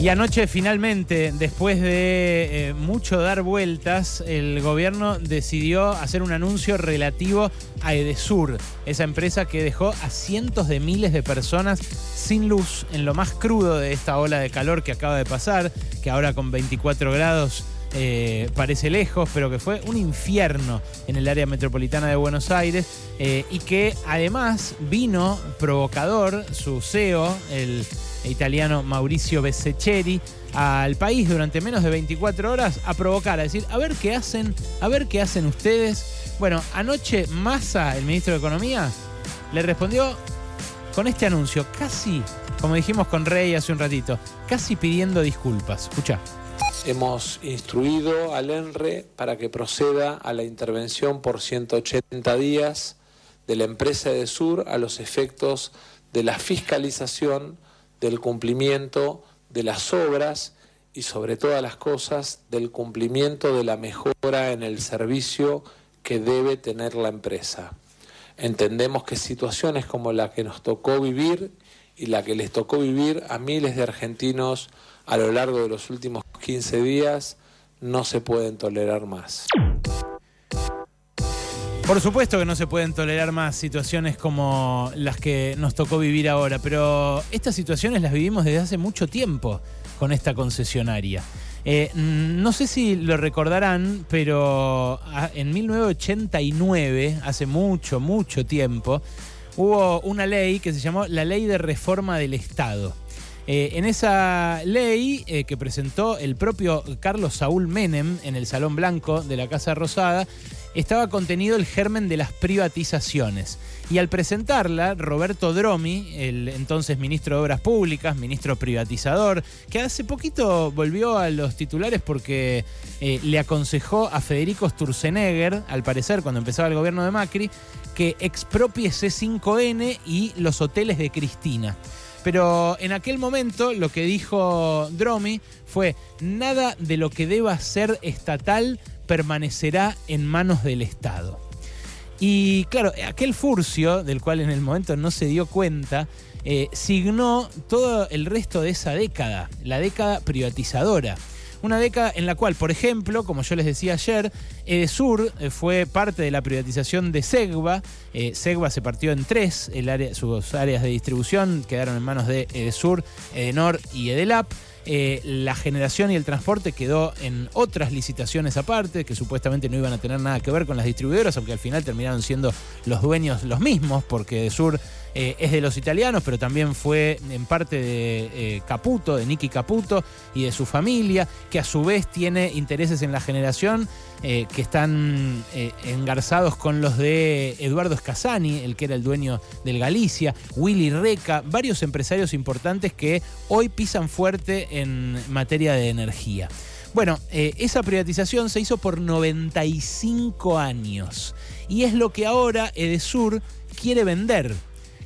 Y anoche finalmente, después de eh, mucho dar vueltas, el gobierno decidió hacer un anuncio relativo a Edesur, esa empresa que dejó a cientos de miles de personas sin luz en lo más crudo de esta ola de calor que acaba de pasar, que ahora con 24 grados eh, parece lejos, pero que fue un infierno en el área metropolitana de Buenos Aires eh, y que además vino provocador su CEO, el italiano Mauricio Becceri, al país durante menos de 24 horas a provocar, a decir, a ver qué hacen, a ver qué hacen ustedes. Bueno, anoche Massa, el ministro de Economía, le respondió con este anuncio, casi, como dijimos con Rey hace un ratito, casi pidiendo disculpas. Escucha. Hemos instruido al ENRE para que proceda a la intervención por 180 días de la empresa de Sur a los efectos de la fiscalización del cumplimiento de las obras y sobre todas las cosas del cumplimiento de la mejora en el servicio que debe tener la empresa. Entendemos que situaciones como la que nos tocó vivir y la que les tocó vivir a miles de argentinos a lo largo de los últimos 15 días no se pueden tolerar más. Por supuesto que no se pueden tolerar más situaciones como las que nos tocó vivir ahora, pero estas situaciones las vivimos desde hace mucho tiempo con esta concesionaria. Eh, no sé si lo recordarán, pero en 1989, hace mucho, mucho tiempo, hubo una ley que se llamó la Ley de Reforma del Estado. Eh, en esa ley eh, que presentó el propio Carlos Saúl Menem en el Salón Blanco de la Casa Rosada, estaba contenido el germen de las privatizaciones. Y al presentarla, Roberto Dromi, el entonces ministro de Obras Públicas, ministro privatizador, que hace poquito volvió a los titulares porque eh, le aconsejó a Federico Sturzenegger, al parecer cuando empezaba el gobierno de Macri, que expropie C5N y los hoteles de Cristina. Pero en aquel momento lo que dijo Dromi fue, nada de lo que deba ser estatal permanecerá en manos del Estado. Y claro, aquel furcio, del cual en el momento no se dio cuenta, eh, signó todo el resto de esa década, la década privatizadora. Una década en la cual, por ejemplo, como yo les decía ayer, Edesur eh, fue parte de la privatización de Segva. Eh, Segva se partió en tres, sus áreas de distribución quedaron en manos de Edesur, Edenor y Edelap. Eh, la generación y el transporte quedó en otras licitaciones aparte, que supuestamente no iban a tener nada que ver con las distribuidoras, aunque al final terminaron siendo los dueños los mismos, porque Edesur eh, es de los italianos, pero también fue en parte de eh, Caputo, de Nicky Caputo y de su familia, que a su vez tiene intereses en la generación eh, que están engarzados con los de Eduardo Scasani, el que era el dueño del Galicia, Willy Reca, varios empresarios importantes que hoy pisan fuerte en materia de energía. Bueno, esa privatización se hizo por 95 años y es lo que ahora Edesur quiere vender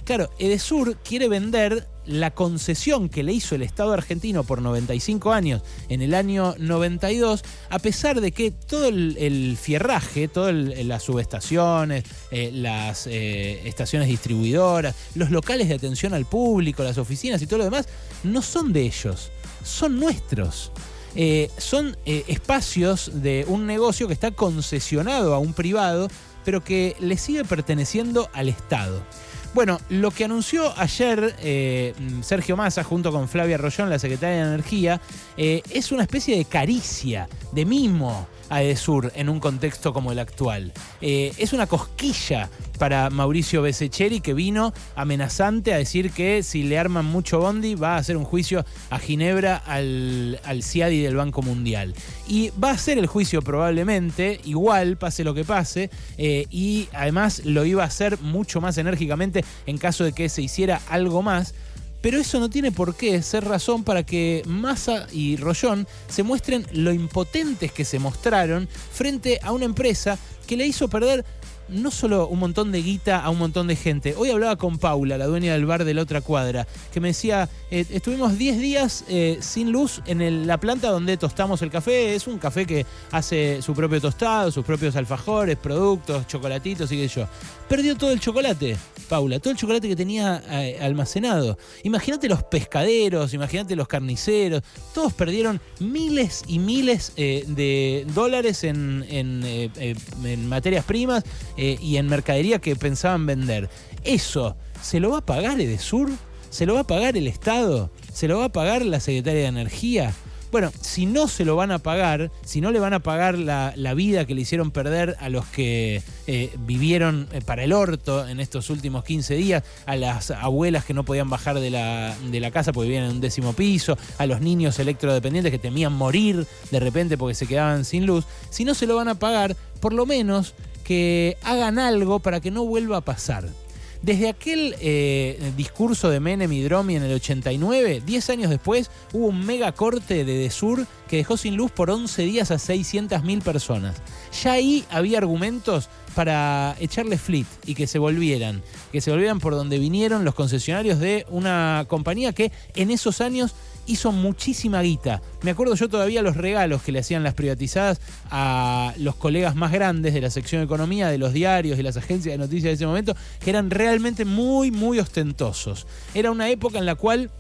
Claro, Edesur quiere vender la concesión que le hizo el Estado argentino por 95 años en el año 92, a pesar de que todo el, fierraje, todas las subestaciones, eh, las eh, estaciones distribuidoras, los locales de atención al público, las oficinas y todo lo demás, no son de ellos, son nuestros. Eh, son espacios de un negocio que está concesionado a un privado, pero que le sigue perteneciendo al Estado. Bueno, lo que anunció ayer eh, Sergio Massa junto con Flavia Rollón, la secretaria de Energía, eh, es una especie de caricia, de mimo a Edesur en un contexto como el actual. Eh, es una cosquilla para Mauricio Besecheri que vino amenazante a decir que si le arman mucho bondi va a hacer un juicio a Ginebra al, al CIADI del Banco Mundial. Y va a ser el juicio probablemente, igual, pase lo que pase, eh, y además lo iba a hacer mucho más enérgicamente en caso de que se hiciera algo más pero eso no tiene por qué ser razón para que Massa y Rollón se muestren lo impotentes que se mostraron frente a una empresa que le hizo perder no solo un montón de guita a un montón de gente. Hoy hablaba con Paula, la dueña del bar de la otra cuadra, que me decía, eh, estuvimos 10 días eh, sin luz en la planta donde tostamos el café. Es un café que hace su propio tostado, sus propios alfajores, productos, chocolatitos y qué yo. Perdió todo el chocolate, Paula, todo el chocolate que tenía eh, almacenado. Imagínate los pescaderos, imagínate los carniceros, todos perdieron miles y miles de dólares en materias primas eh, y en mercadería que pensaban vender. ¿Eso se lo va a pagar Edesur? ¿Se lo va a pagar el Estado? ¿Se lo va a pagar la Secretaria de Energía? Bueno, si no se lo van a pagar, si no le van a pagar la, vida que le hicieron perder a los que eh, vivieron eh, para el orto en estos últimos 15 días, a las abuelas que no podían bajar de la, de la casa porque vivían en un décimo piso, a los niños electrodependientes que temían morir de repente porque se quedaban sin luz, si no se lo van a pagar, por lo menos que hagan algo para que no vuelva a pasar. Desde aquel eh, discurso de Menem y Dromi en el 89, 10 años después, hubo un mega corte de Desur que dejó sin luz por 11 días a 600.000 personas. Ya ahí había argumentos para echarle flit y que se volvieran, que se volvieran por donde vinieron los concesionarios de una compañía que en esos años hizo muchísima guita. Me acuerdo yo todavía los regalos que le hacían las privatizadas a los colegas más grandes de la sección de economía, de los diarios, de las agencias de noticias de ese momento, que eran realmente muy, muy ostentosos. Era una época en la cual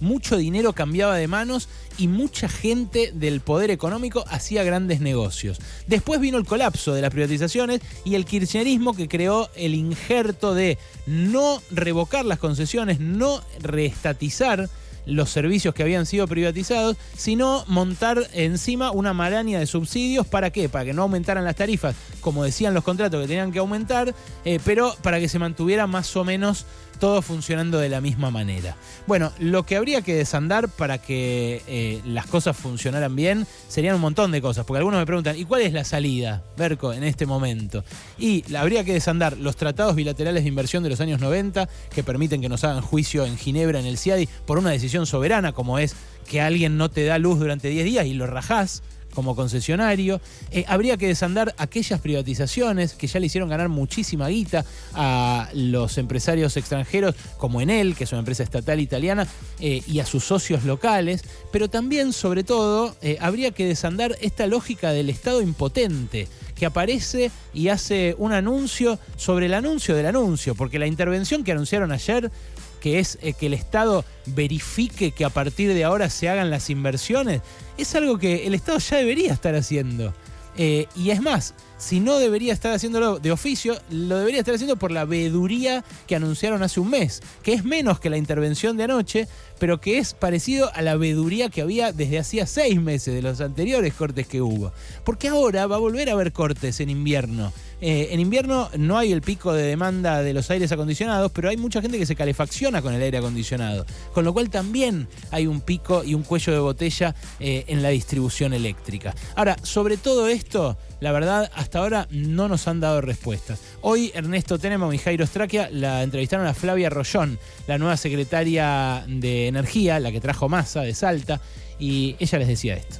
mucho dinero cambiaba de manos y mucha gente del poder económico hacía grandes negocios. Después vino el colapso de las privatizaciones y el kirchnerismo que creó el injerto de no revocar las concesiones, no reestatizar los servicios que habían sido privatizados, sino montar encima una maraña de subsidios. ¿Para qué? Para que no aumentaran las tarifas, como decían los contratos que tenían que aumentar, eh, pero para que se mantuviera más o menos todo funcionando de la misma manera. Bueno, lo que habría que desandar para que eh, las cosas funcionaran bien serían un montón de cosas, porque algunos me preguntan, ¿y cuál es la salida, Berco, en este momento? Y habría que desandar los tratados bilaterales de inversión de los años 90 que permiten que nos hagan juicio en Ginebra, en el CIADI, por una decisión soberana como es que alguien no te da luz durante 10 días y lo rajás como concesionario. Eh, habría que desandar aquellas privatizaciones que ya le hicieron ganar muchísima guita a los empresarios extranjeros, como Enel, que es una empresa estatal italiana, eh, y a sus socios locales. Pero también, sobre todo, eh, habría que desandar esta lógica del Estado impotente que aparece y hace un anuncio sobre el anuncio del anuncio, porque la intervención que anunciaron ayer que es que el Estado verifique que a partir de ahora se hagan las inversiones, es algo que el Estado ya debería estar haciendo. Eh, y es más, si no debería estar haciéndolo de oficio, lo debería estar haciendo por la veeduría que anunciaron hace un mes, que es menos que la intervención de anoche, pero que es parecido a la veeduría que había desde hacía seis meses de los anteriores cortes que hubo. Porque ahora va a volver a haber cortes en invierno. Eh, en invierno no hay el pico de demanda de los aires acondicionados, pero hay mucha gente que se calefacciona con el aire acondicionado. Con lo cual también hay un pico y un cuello de botella eh, en la distribución eléctrica. Ahora, sobre todo esto, la verdad, hasta ahora no nos han dado respuestas. Hoy Ernesto Tenema y Jairo Straquia la entrevistaron a Flavia Rollón, la nueva secretaria de Energía, la que trajo masa de Salta, y ella les decía esto.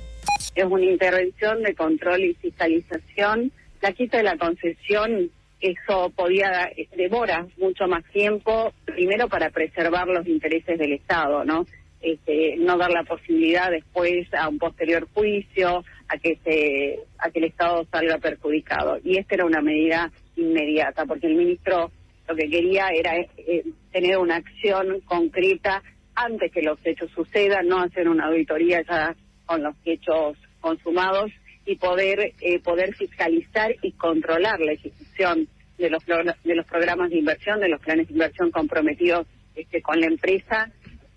Es una intervención de control y fiscalización. La quita de la concesión, eso podía, demora mucho más tiempo, primero para preservar los intereses del Estado, ¿no? Este, no dar la posibilidad después a un posterior juicio a que se a que el Estado salga perjudicado y esta era una medida inmediata porque el ministro lo que quería era eh, tener una acción concreta antes que los hechos sucedan no hacer una auditoría ya con los hechos consumados y poder eh, poder fiscalizar y controlar la ejecución de los de los programas de inversión de los planes de inversión comprometidos este, con la empresa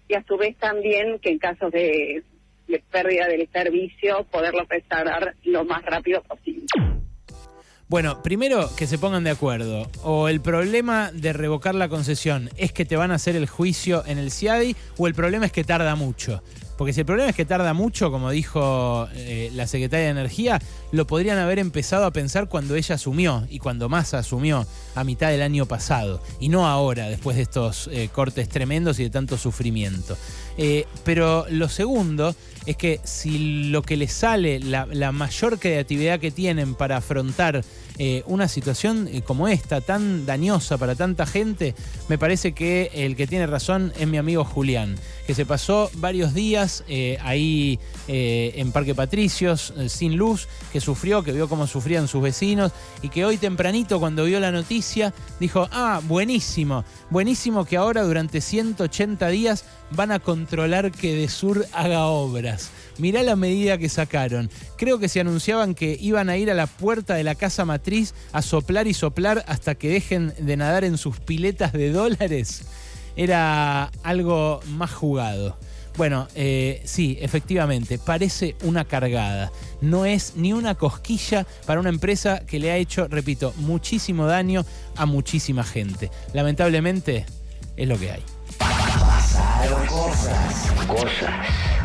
y a su vez también que en casos de, pérdida del servicio poderlo restaurar lo más rápido posible. Bueno, primero que se pongan de acuerdo. O el problema de revocar la concesión es que te van a hacer el juicio en el CIADI o el problema es que tarda mucho. Porque si el problema es que tarda mucho, como dijo eh, la secretaria de Energía, lo podrían haber empezado a pensar cuando ella asumió y cuando Massa asumió a mitad del año pasado. Y no ahora, después de estos eh, cortes tremendos y de tanto sufrimiento. Eh, pero lo segundo es que si lo que les sale, la, mayor creatividad que tienen para afrontar eh, una situación eh, como esta, tan dañosa para tanta gente, me parece que el que tiene razón es mi amigo Julián, que se pasó varios días eh, ahí en Parque Patricios, sin luz, que sufrió, que vio cómo sufrían sus vecinos y que hoy tempranito cuando vio la noticia dijo, ah, buenísimo, buenísimo que ahora durante 180 días van a controlar que de Sur haga obras. Mirá la medida que sacaron. Creo que se anunciaban que iban a ir a la puerta de la casa matriz a soplar y soplar hasta que dejen de nadar en sus piletas de dólares. Era algo más jugado. Bueno, eh, sí, efectivamente, parece una cargada. No es ni una cosquilla para una empresa que le ha hecho, repito, muchísimo daño a muchísima gente. Lamentablemente, es lo que hay. Pasaron cosas. Cosas.